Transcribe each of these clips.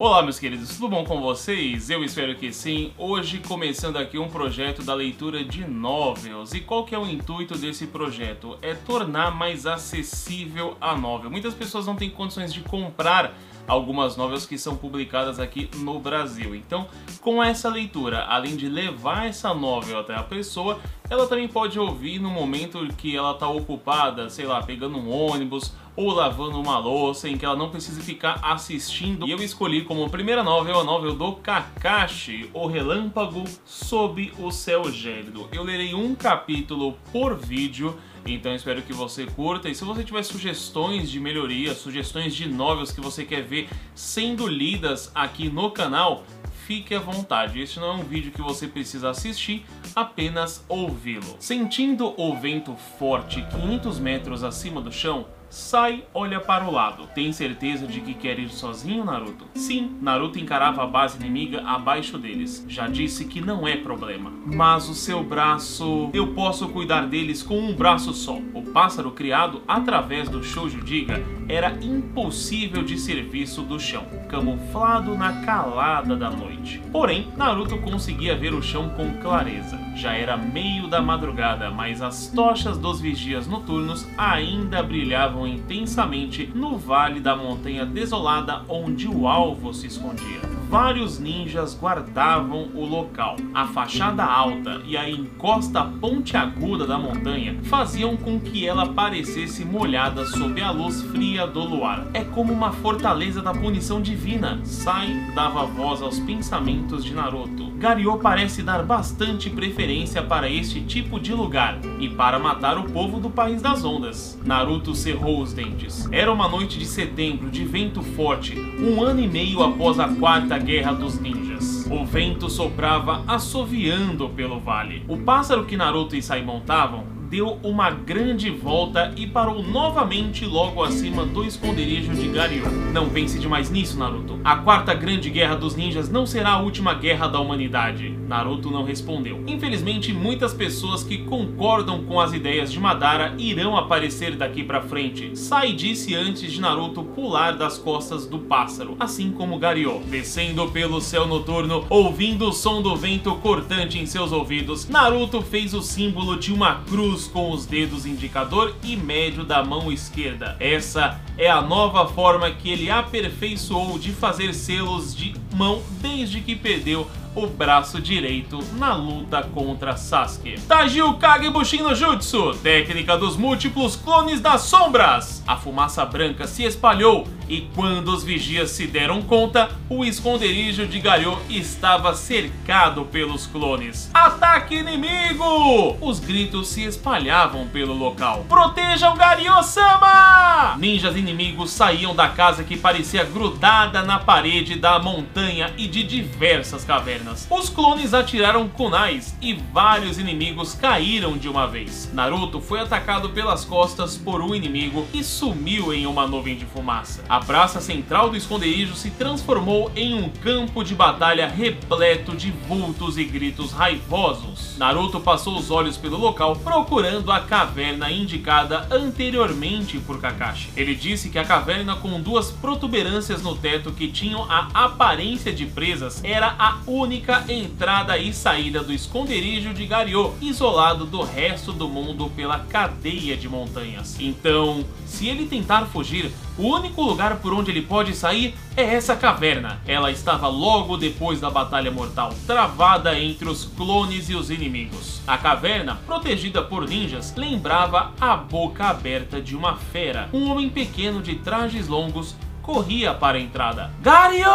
Olá meus queridos, tudo bom com vocês? Eu espero que sim. Hoje começando aqui um projeto da leitura de novels. E qual que é o intuito desse projeto? É tornar mais acessível a novel. Muitas pessoas não têm condições de comprar algumas novelas que são publicadas aqui no Brasil. Então, com essa leitura, além de levar essa novel até a pessoa, ela também pode ouvir no momento que ela está ocupada, sei lá, pegando um ônibus ou lavando uma louça em que ela não precisa ficar assistindo. E eu escolhi como primeira novel a novel do Kakashi, O Relâmpago Sob o Céu Gélido. Eu lerei um capítulo por vídeo então espero que você curta e se você tiver sugestões de melhoria, sugestões de novels que você quer ver sendo lidas aqui no canal, fique à vontade. Este não é um vídeo que você precisa assistir, apenas ouvi-lo. Sentindo o vento forte 500 metros acima do chão, Sai olha para o lado. Tem certeza de que quer ir sozinho, Naruto? Sim, Naruto encarava a base inimiga abaixo deles. Já disse que não é problema. Mas o seu braço... Eu posso cuidar deles com um braço só. O pássaro criado através do Shoujo Diga era impossível de serviço do chão, camuflado na calada da noite. Porém, Naruto conseguia ver o chão com clareza. Já era meio da madrugada, mas as tochas dos vigias noturnos ainda brilhavam intensamente no vale da montanha desolada onde o alvo se escondia vários ninjas guardavam o local. A fachada alta e a encosta pontiaguda da montanha faziam com que ela parecesse molhada sob a luz fria do luar. É como uma fortaleza da punição divina. Sai dava voz aos pensamentos de Naruto. Gario parece dar bastante preferência para este tipo de lugar e para matar o povo do País das Ondas. Naruto cerrou os dentes. Era uma noite de setembro de vento forte, um ano e meio após a quarta Guerra dos Ninjas. O vento soprava assoviando pelo vale. O pássaro que Naruto e Sai montavam deu uma grande volta e parou novamente logo acima do esconderijo de Garyo. Não pense demais nisso, Naruto. A quarta grande guerra dos ninjas não será a última guerra da humanidade. Naruto não respondeu. Infelizmente, muitas pessoas que concordam com as ideias de Madara irão aparecer daqui pra frente. Sai disse antes de Naruto pular das costas do pássaro, assim como Garyo. Descendo pelo céu noturno, ouvindo o som do vento cortante em seus ouvidos, Naruto fez o símbolo de uma cruz com os dedos indicador e médio da mão esquerda. Essa é a nova forma que ele aperfeiçoou de fazer selos de mão desde que perdeu o braço direito na luta contra Sasuke. Tajio Kage Bushin no Jutsu, técnica dos múltiplos clones das sombras. A fumaça branca se espalhou e quando os vigias se deram conta, o esconderijo de Garyo estava cercado pelos clones. Ataque inimigo! Os gritos se espalhavam pelo local. Protejam Garyo-sama! Ninjas inimigos saíam da casa que parecia grudada na parede da montanha e de diversas cavernas. Os clones atiraram kunais e vários inimigos caíram de uma vez. Naruto foi atacado pelas costas por um inimigo e sumiu em uma nuvem de fumaça. A praça central do esconderijo se transformou em um campo de batalha repleto de vultos e gritos raivosos. Naruto passou os olhos pelo local procurando a caverna indicada anteriormente por Kakashi. Ele disse que a caverna com duas protuberâncias no teto que tinham a aparência de presas era a única entrada e saída do esconderijo de Garyo, isolado do resto do mundo pela cadeia de montanhas. Então, se ele tentar fugir, o único lugar por onde ele pode sair é essa caverna. Ela estava logo depois da batalha mortal, travada entre os clones e os inimigos. A caverna, protegida por ninjas, lembrava a boca aberta de uma fera. Um homem pequeno de trajes longos corria para a entrada. Gario!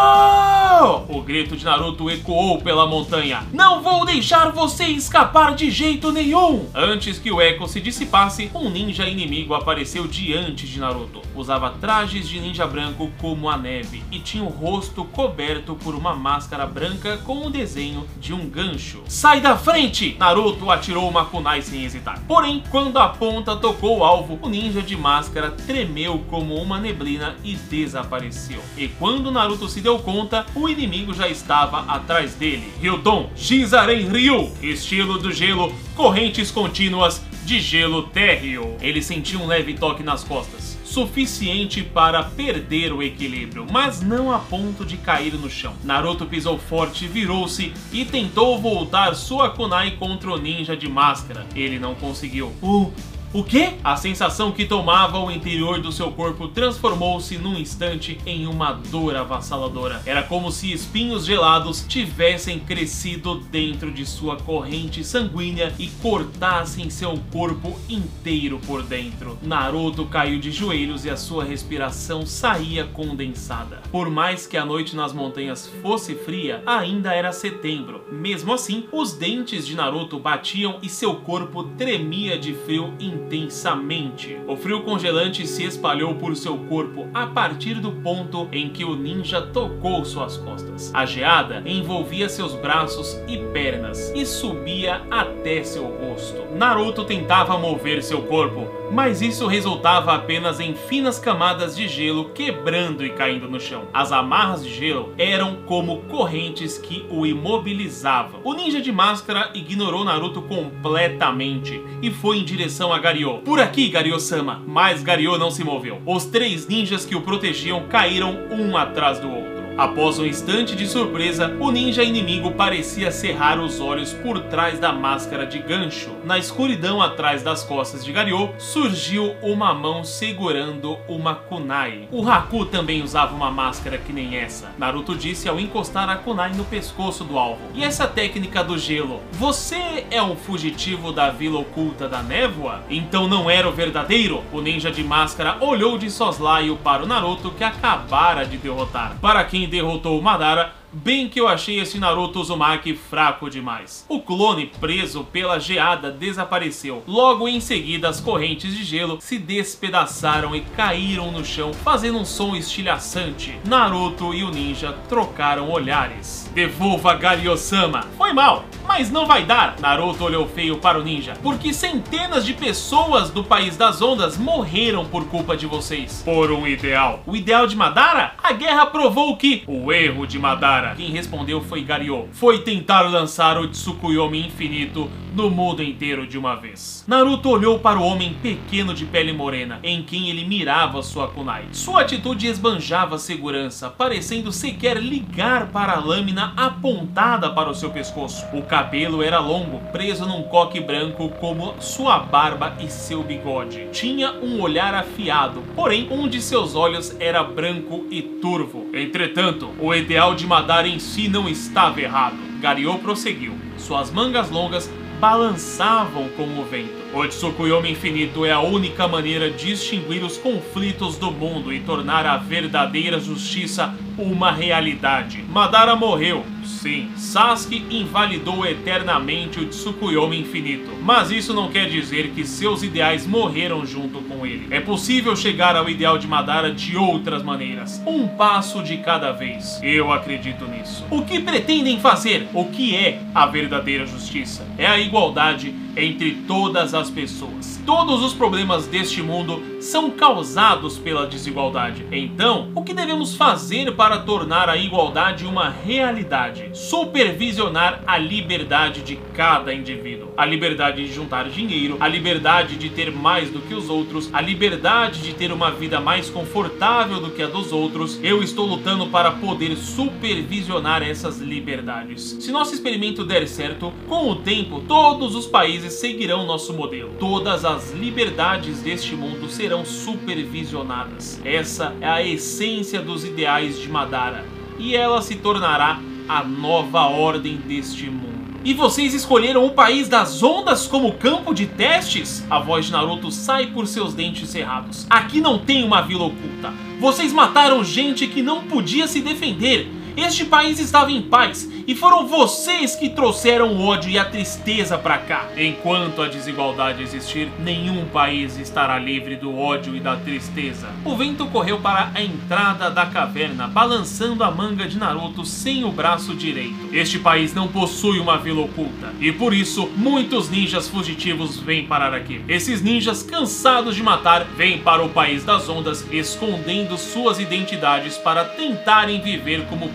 O grito de Naruto ecoou pela montanha. Não vou deixar você escapar de jeito nenhum! Antes que o eco se dissipasse, um ninja inimigo apareceu diante de Naruto. Usava trajes de ninja branco como a neve e tinha o rosto coberto por uma máscara branca com o desenho de um gancho. Sai da frente! Naruto atirou uma kunai sem hesitar. Porém, quando a ponta tocou o alvo, o ninja de máscara tremeu como uma neblina e desapareceu desapareceu. E quando Naruto se deu conta, o inimigo já estava atrás dele. Ryudon Shizaren Ryu, estilo do gelo, correntes contínuas de gelo térreo. Ele sentiu um leve toque nas costas suficiente para perder o equilíbrio, mas não a ponto de cair no chão. Naruto pisou forte, virou-se e tentou voltar sua kunai contra o ninja de máscara. Ele não conseguiu. Uh, o quê? A sensação que tomava o interior do seu corpo transformou-se num instante em uma dor avassaladora. Era como se espinhos gelados tivessem crescido dentro de sua corrente sanguínea e cortassem seu corpo inteiro por dentro. Naruto caiu de joelhos e a sua respiração saía condensada. Por mais que a noite nas montanhas fosse fria, ainda era setembro. Mesmo assim, os dentes de Naruto batiam e seu corpo tremia de frio intenso intensamente. O frio congelante se espalhou por seu corpo a partir do ponto em que o ninja tocou suas costas. A geada envolvia seus braços e pernas e subia até seu rosto. Naruto tentava mover seu corpo, mas isso resultava apenas em finas camadas de gelo quebrando e caindo no chão. As amarras de gelo eram como correntes que o imobilizavam. O ninja de máscara ignorou Naruto completamente e foi em direção a Por aqui, Gario-sama, mas Gario não se moveu. Os três ninjas que o protegiam caíram um atrás do outro. Após um instante de surpresa, o ninja inimigo parecia cerrar os olhos por trás da máscara de gancho. Na escuridão atrás das costas de Gario, surgiu uma mão segurando uma kunai. O Haku também usava uma máscara que nem essa. Naruto disse ao encostar a kunai no pescoço do alvo. E essa técnica do gelo? Você é um fugitivo da vila oculta da névoa? Então não era o verdadeiro? O ninja de máscara olhou de soslaio para o Naruto que acabara de derrotar. Para quem derrotou Madara, Bem que eu achei esse Naruto Uzumaki fraco demais. O clone preso pela geada desapareceu. Logo em seguida, as correntes de gelo se despedaçaram e caíram no chão, fazendo um som estilhaçante. Naruto e o ninja trocaram olhares. Devolva Gario-sama. Foi mal, mas não vai dar. Naruto olhou feio para o ninja, porque centenas de pessoas do País das Ondas morreram por culpa de vocês. Por um ideal. O ideal de Madara? A guerra provou que o erro de Madara quem respondeu foi Gario. Foi tentar lançar o Tsukuyomi infinito no mundo inteiro de uma vez. Naruto olhou para o homem pequeno de pele morena, em quem ele mirava sua kunai. Sua atitude esbanjava segurança, parecendo sequer ligar para a lâmina apontada para o seu pescoço. O cabelo era longo, preso num coque branco como sua barba e seu bigode. Tinha um olhar afiado, porém um de seus olhos era branco e turvo. Entretanto, o ideal de Madara em si não estava errado. Gario prosseguiu. Suas mangas longas balançavam com o vento. O Tsukuyomi Infinito é a única maneira de extinguir os conflitos do mundo e tornar a verdadeira justiça uma realidade. Madara morreu, sim. Sasuke invalidou eternamente o Tsukuyomi Infinito, mas isso não quer dizer que seus ideais morreram junto com ele. É possível chegar ao ideal de Madara de outras maneiras, um passo de cada vez. Eu acredito nisso. O que pretendem fazer? O que é a verdadeira justiça? É a igualdade entre todas as pessoas. Todos os problemas deste mundo são causados pela desigualdade. Então, o que devemos fazer para tornar a igualdade uma realidade? Supervisionar a liberdade de cada indivíduo. A liberdade de juntar dinheiro, a liberdade de ter mais do que os outros, a liberdade de ter uma vida mais confortável do que a dos outros. Eu estou lutando para poder supervisionar essas liberdades. Se nosso experimento der certo, com o tempo todos os países seguirão nosso modelo. Todas as liberdades deste mundo serão supervisionadas. Essa é a essência dos ideais de Madara e ela se tornará a nova ordem deste mundo. E vocês escolheram o país das ondas como campo de testes? A voz de Naruto sai por seus dentes cerrados. Aqui não tem uma vila oculta. Vocês mataram gente que não podia se defender. Este país estava em paz e foram vocês que trouxeram o ódio e a tristeza para cá. Enquanto a desigualdade existir, nenhum país estará livre do ódio e da tristeza. O vento correu para a entrada da caverna, balançando a manga de Naruto sem o braço direito. Este país não possui uma vila oculta, e por isso muitos ninjas fugitivos vêm parar aqui. Esses ninjas, cansados de matar, vêm para o país das ondas, escondendo suas identidades para tentarem viver como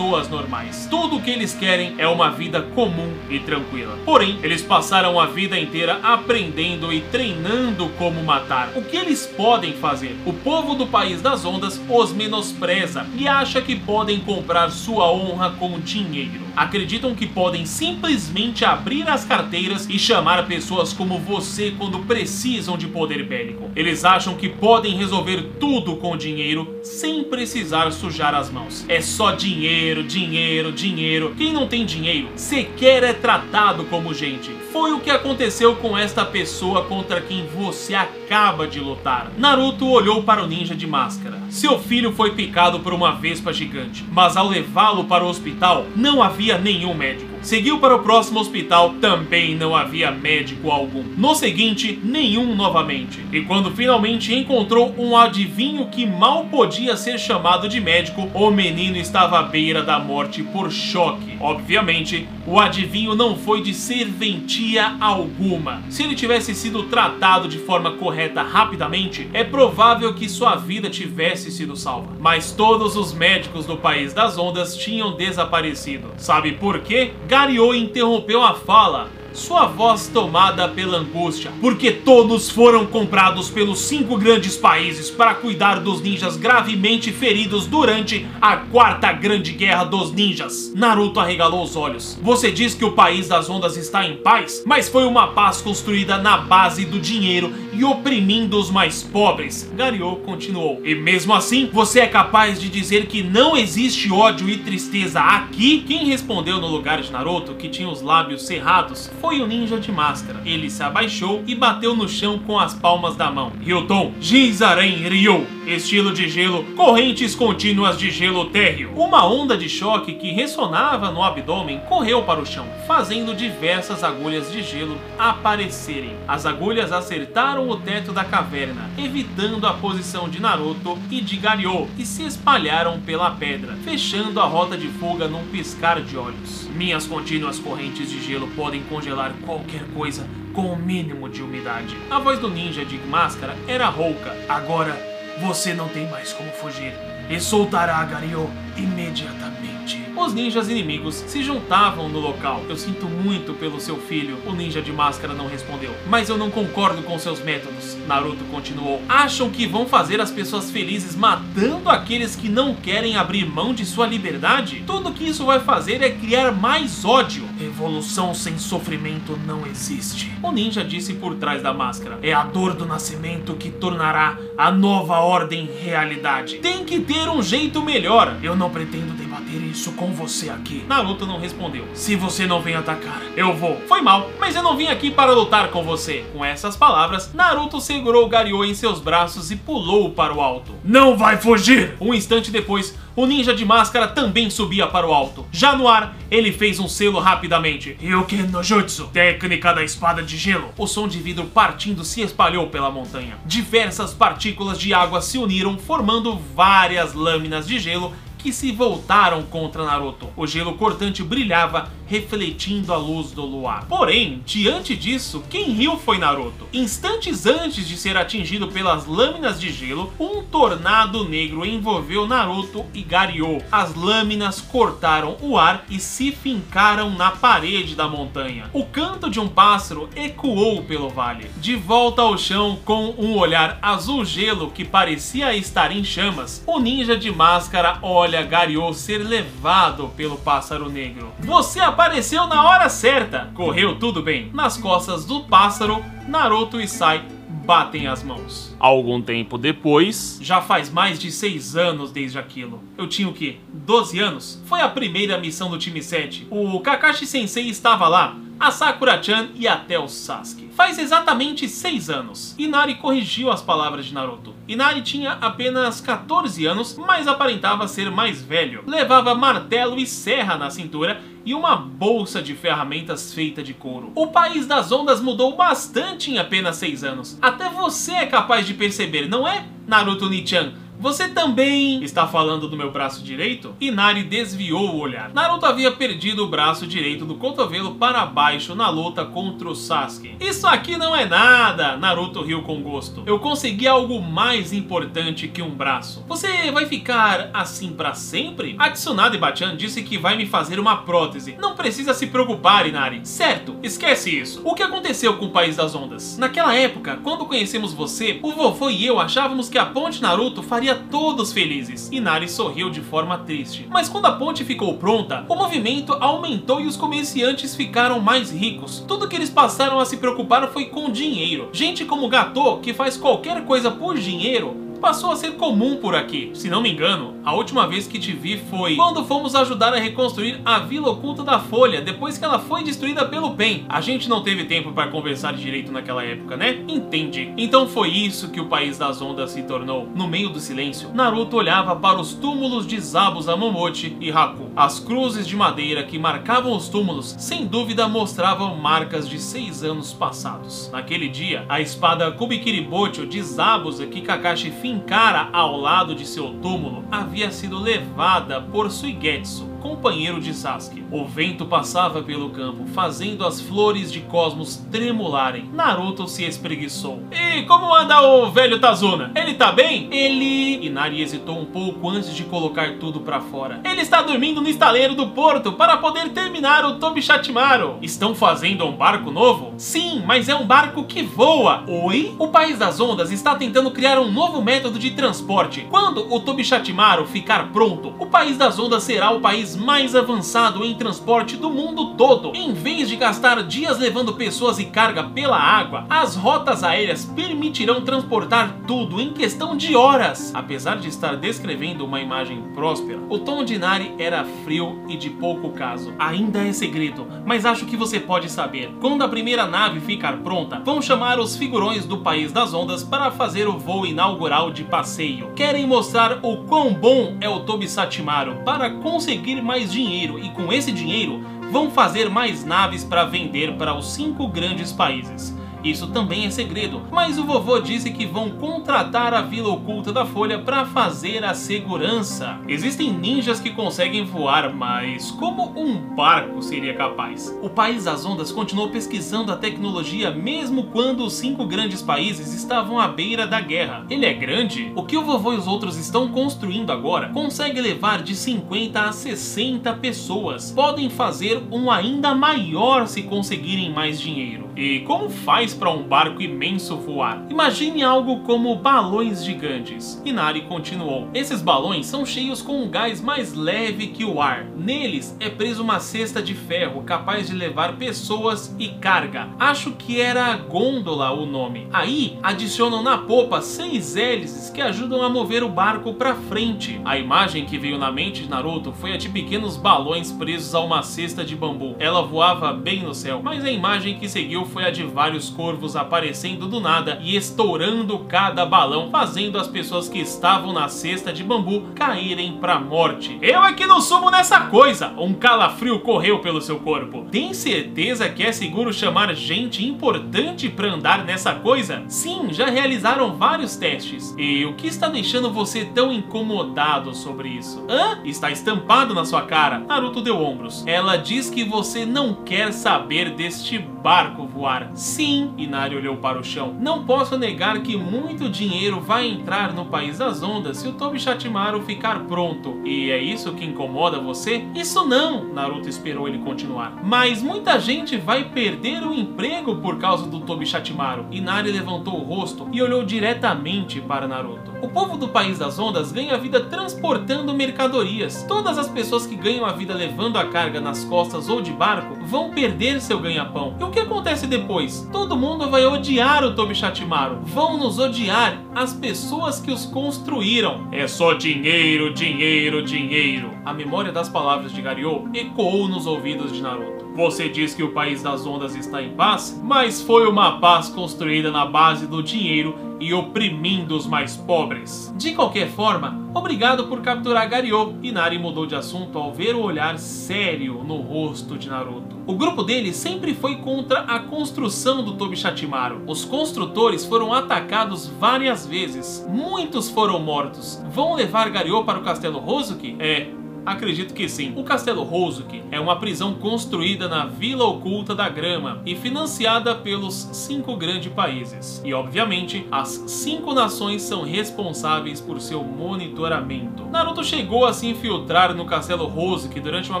normais. Tudo o que eles querem é uma vida comum e tranquila. Porém, eles passaram a vida inteira aprendendo e treinando como matar. O que eles podem fazer? O povo do país das ondas os menospreza e acha que podem comprar sua honra com dinheiro. Acreditam que podem simplesmente abrir as carteiras e chamar pessoas como você quando precisam de poder bélico. Eles acham que podem resolver tudo com dinheiro sem precisar sujar as mãos. É só dinheiro, dinheiro, dinheiro. Quem não tem dinheiro sequer é tratado como gente. Foi o que aconteceu com esta pessoa contra quem você acaba de lutar. Naruto olhou para o ninja de máscara. Seu filho foi picado por uma vespa gigante, mas ao levá-lo para o hospital não havia nenhum médico. Seguiu para o próximo hospital, também não havia médico algum. No seguinte, nenhum novamente. E quando finalmente encontrou um adivinho que mal podia ser chamado de médico, o menino estava à beira da morte por choque. Obviamente, o adivinho não foi de serventia alguma. Se ele tivesse sido tratado de forma correta rapidamente, é provável que sua vida tivesse sido salva. Mas todos os médicos do país das ondas tinham desaparecido. Sabe por quê? Gariô interrompeu a fala sua voz tomada pela angústia, porque todos foram comprados pelos cinco grandes países para cuidar dos ninjas gravemente feridos durante a quarta grande guerra dos ninjas. Naruto arregalou os olhos. Você diz que o país das ondas está em paz, mas foi uma paz construída na base do dinheiro e oprimindo os mais pobres. Gariô continuou. E mesmo assim, você é capaz de dizer que não existe ódio e tristeza aqui? Quem respondeu no lugar de Naruto, que tinha os lábios cerrados, foi o ninja de máscara. Ele se abaixou e bateu no chão com as palmas da mão. Ryuton, Jinzaren Ryu, estilo de gelo, correntes contínuas de gelo térreo. Uma onda de choque que ressonava no abdômen correu para o chão, fazendo diversas agulhas de gelo aparecerem. As agulhas acertaram o teto da caverna, evitando a posição de Naruto e de Garyo, e se espalharam pela pedra, fechando a rota de fuga num piscar de olhos. Minhas contínuas correntes de gelo podem congelar qualquer coisa com o mínimo de umidade. A voz do ninja de máscara era rouca. Agora você não tem mais como fugir e soltará a Gario imediatamente. Os ninjas inimigos se juntavam no local. Eu sinto muito pelo seu filho, o ninja de máscara não respondeu. Mas eu não concordo com seus métodos, Naruto continuou. Acham que vão fazer as pessoas felizes matando aqueles que não querem abrir mão de sua liberdade? Tudo que isso vai fazer é criar mais ódio. Evolução sem sofrimento não existe. O ninja disse por trás da máscara. É a dor do nascimento que tornará a nova ordem realidade. Tem que ter um jeito melhor. Eu não pretendo debater isso com você aqui. Naruto não respondeu. Se você não vem atacar, eu vou. Foi mal, mas eu não vim aqui para lutar com você. Com essas palavras, Naruto segurou Garyo em seus braços e pulou para o alto. Não vai fugir! Um instante depois, o ninja de máscara também subia para o alto. Já no ar, ele fez um selo rapidamente. Ryuken no Jutsu, técnica da espada de gelo. O som de vidro partindo se espalhou pela montanha. Diversas partículas de água se uniram, formando várias lâminas de gelo que se voltaram contra Naruto. O gelo cortante brilhava, refletindo a luz do luar. Porém, diante disso, quem riu foi Naruto. Instantes antes de ser atingido pelas lâminas de gelo, um tornado negro envolveu Naruto e Garyo. As lâminas cortaram o ar e se fincaram na parede da montanha. O canto de um pássaro ecoou pelo vale. De volta ao chão, com um olhar azul gelo que parecia estar em chamas, o ninja de máscara olha Gariô ser levado pelo pássaro negro. Você apareceu na hora certa! Correu tudo bem. Nas costas do pássaro, Naruto e Sai batem as mãos. Algum tempo depois, já faz mais de 6 anos desde aquilo. Eu tinha o quê? 12 anos? Foi a primeira missão do time 7. O Kakashi Sensei estava lá, a Sakura-chan e até o Sasuke. Faz exatamente 6 anos. Inari corrigiu as palavras de Naruto. Inari tinha apenas 14 anos, mas aparentava ser mais velho. Levava martelo e serra na cintura e uma bolsa de ferramentas feita de couro. O país das ondas mudou bastante em apenas 6 anos. Até você é capaz de perceber, não é, Naruto Nichan? Você também está falando do meu braço direito? Inari desviou o olhar. Naruto havia perdido o braço direito do cotovelo para baixo na luta contra o Sasuke. Isso aqui não é nada, Naruto riu com gosto. Eu consegui algo mais importante que um braço. Você vai ficar assim para sempre? A Tsunade Bachan disse que vai me fazer uma prótese. Não precisa se preocupar, Inari. Certo, esquece isso. O que aconteceu com o País das Ondas? Naquela época, quando conhecemos você, o vovô e eu achávamos que a ponte Naruto faria todos felizes. Inari sorriu de forma triste. Mas quando a ponte ficou pronta, o movimento aumentou e os comerciantes ficaram mais ricos. Tudo que eles passaram a se preocupar foi com dinheiro. Gente como Gato, que faz qualquer coisa por dinheiro, passou a ser comum por aqui. Se não me engano, a última vez que te vi foi quando fomos ajudar a reconstruir a Vila Oculta da Folha, depois que ela foi destruída pelo Pen. A gente não teve tempo para conversar direito naquela época, né? Entendi. Então foi isso que o País das Ondas se tornou. No meio do silêncio, Naruto olhava para os túmulos de Zabuza Momochi e Haku. As cruzes de madeira que marcavam os túmulos, sem dúvida mostravam marcas de seis anos passados. Naquele dia, a espada Kubikiribocho de Zabuza que Kakashi fincara ao lado de seu túmulo havia sido levada por Suigetsu, companheiro de Sasuke. O vento passava pelo campo, fazendo as flores de cosmos tremularem. Naruto se espreguiçou. E como anda o velho Tazuna? Ele tá bem? Ele... Inari hesitou um pouco antes de colocar tudo pra fora. Ele está dormindo no estaleiro do porto para poder terminar o Tobishatimaru. Estão fazendo um barco novo? Sim, mas é um barco que voa. Oi? O País das Ondas está tentando criar um novo método de transporte. Quando o Tobishatimaru ficar pronto, o País das Ondas será o país mais avançado em transporte do mundo todo. Em vez de gastar dias levando pessoas e carga pela água, as rotas aéreas permitirão transportar tudo em questão de horas. Apesar de estar descrevendo uma imagem próspera, o tom de Nari era frio e de pouco caso. Ainda é segredo, mas acho que você pode saber. Quando a primeira nave ficar pronta, vão chamar os figurões do País das Ondas para fazer o voo inaugural de passeio. Querem mostrar o quão bom é o Tobi Satimaru para conseguir mais dinheiro e com esse dinheiro vão fazer mais naves para vender para os cinco grandes países. Isso também é segredo, mas o vovô disse que vão contratar a Vila Oculta da Folha para fazer a segurança. Existem ninjas que conseguem voar, mas como um barco seria capaz? O País das Ondas continuou pesquisando a tecnologia mesmo quando os cinco grandes países estavam à beira da guerra. Ele é grande? O que o vovô e os outros estão construindo agora consegue levar de 50 a 60 pessoas. Podem fazer um ainda maior se conseguirem mais dinheiro. E como faz para um barco imenso voar? Imagine algo como balões gigantes. Inari continuou. Esses balões são cheios com um gás mais leve que o ar. Neles é preso uma cesta de ferro capaz de levar pessoas e carga. Acho que era gôndola o nome. Aí adicionam na popa seis hélices que ajudam a mover o barco para frente. A imagem que veio na mente de Naruto foi a de pequenos balões presos a uma cesta de bambu. Ela voava bem no céu, mas a imagem que seguiu foi a de vários corvos aparecendo do nada e estourando cada balão, fazendo as pessoas que estavam na cesta de bambu caírem pra morte. Eu aqui não sumo nessa coisa! Um calafrio correu pelo seu corpo. Tem certeza que é seguro chamar gente importante pra andar nessa coisa? Sim, já realizaram vários testes. E o que está deixando você tão incomodado sobre isso? Hã? Está estampado na sua cara. Naruto deu ombros. Ela diz que você não quer saber deste barco voar. Sim, Inari olhou para o chão. Não posso negar que muito dinheiro vai entrar no País das Ondas se o Tobi Shatimaru ficar pronto. E é isso que incomoda você? Isso não! Naruto esperou ele continuar. Mas muita gente vai perder o emprego por causa do Tobi Shatimaru. Inari levantou o rosto e olhou diretamente para Naruto. O povo do País das Ondas ganha vida transportando mercadorias. Todas as pessoas que ganham a vida levando a carga nas costas ou de barco vão perder seu ganha-pão. E o que acontece depois? Todo mundo vai odiar o Tobi Shatimaru. Vão nos odiar as pessoas que os construíram. É só dinheiro, dinheiro, dinheiro. A memória das palavras de Garyo ecoou nos ouvidos de Naruto. Você diz que o País das Ondas está em paz, mas foi uma paz construída na base do dinheiro e oprimindo os mais pobres. De qualquer forma, obrigado por capturar Garyo. Inari mudou de assunto ao ver o olhar sério no rosto de Naruto. O grupo dele sempre foi contra a construção do Tobishatimaru. Os construtores foram atacados várias vezes. Muitos foram mortos. Vão levar Garyo para o Castelo Hozuki? É, Acredito que sim. O Castelo Hozuki é uma prisão construída na Vila Oculta da Grama e financiada pelos cinco grandes países. E obviamente, as cinco nações são responsáveis por seu monitoramento. Naruto chegou a se infiltrar no Castelo Hozuki durante uma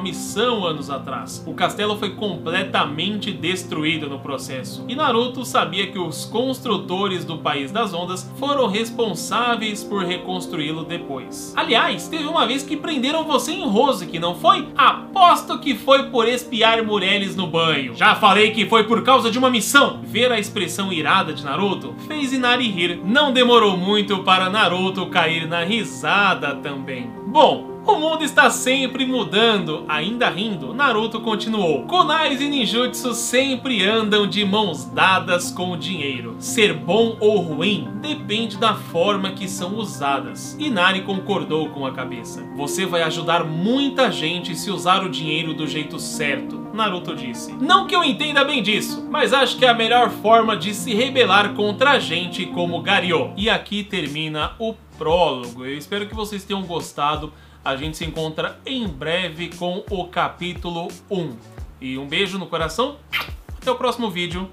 missão anos atrás. O castelo foi completamente destruído no processo. E Naruto sabia que os construtores do País das Ondas foram responsáveis por reconstruí-lo depois. Aliás, teve uma vez que prenderam você em Rose, que não foi? Aposto que foi por espiar Mureles no banho. Já falei que foi por causa de uma missão. Ver a expressão irada de Naruto fez Inari rir. Não demorou muito para Naruto cair na risada também. Bom, o mundo está sempre mudando. Ainda rindo, Naruto continuou. Kunais e ninjutsu sempre andam de mãos dadas com o dinheiro. Ser bom ou ruim depende da forma que são usadas. Inari concordou com a cabeça. Você vai ajudar muita gente se usar o dinheiro do jeito certo. Naruto disse. Não que eu entenda bem disso, mas acho que é a melhor forma de se rebelar contra a gente como Garyo. E aqui termina o prólogo. Eu espero que vocês tenham gostado. A gente se encontra em breve com o capítulo 1. E um beijo no coração. Até o próximo vídeo.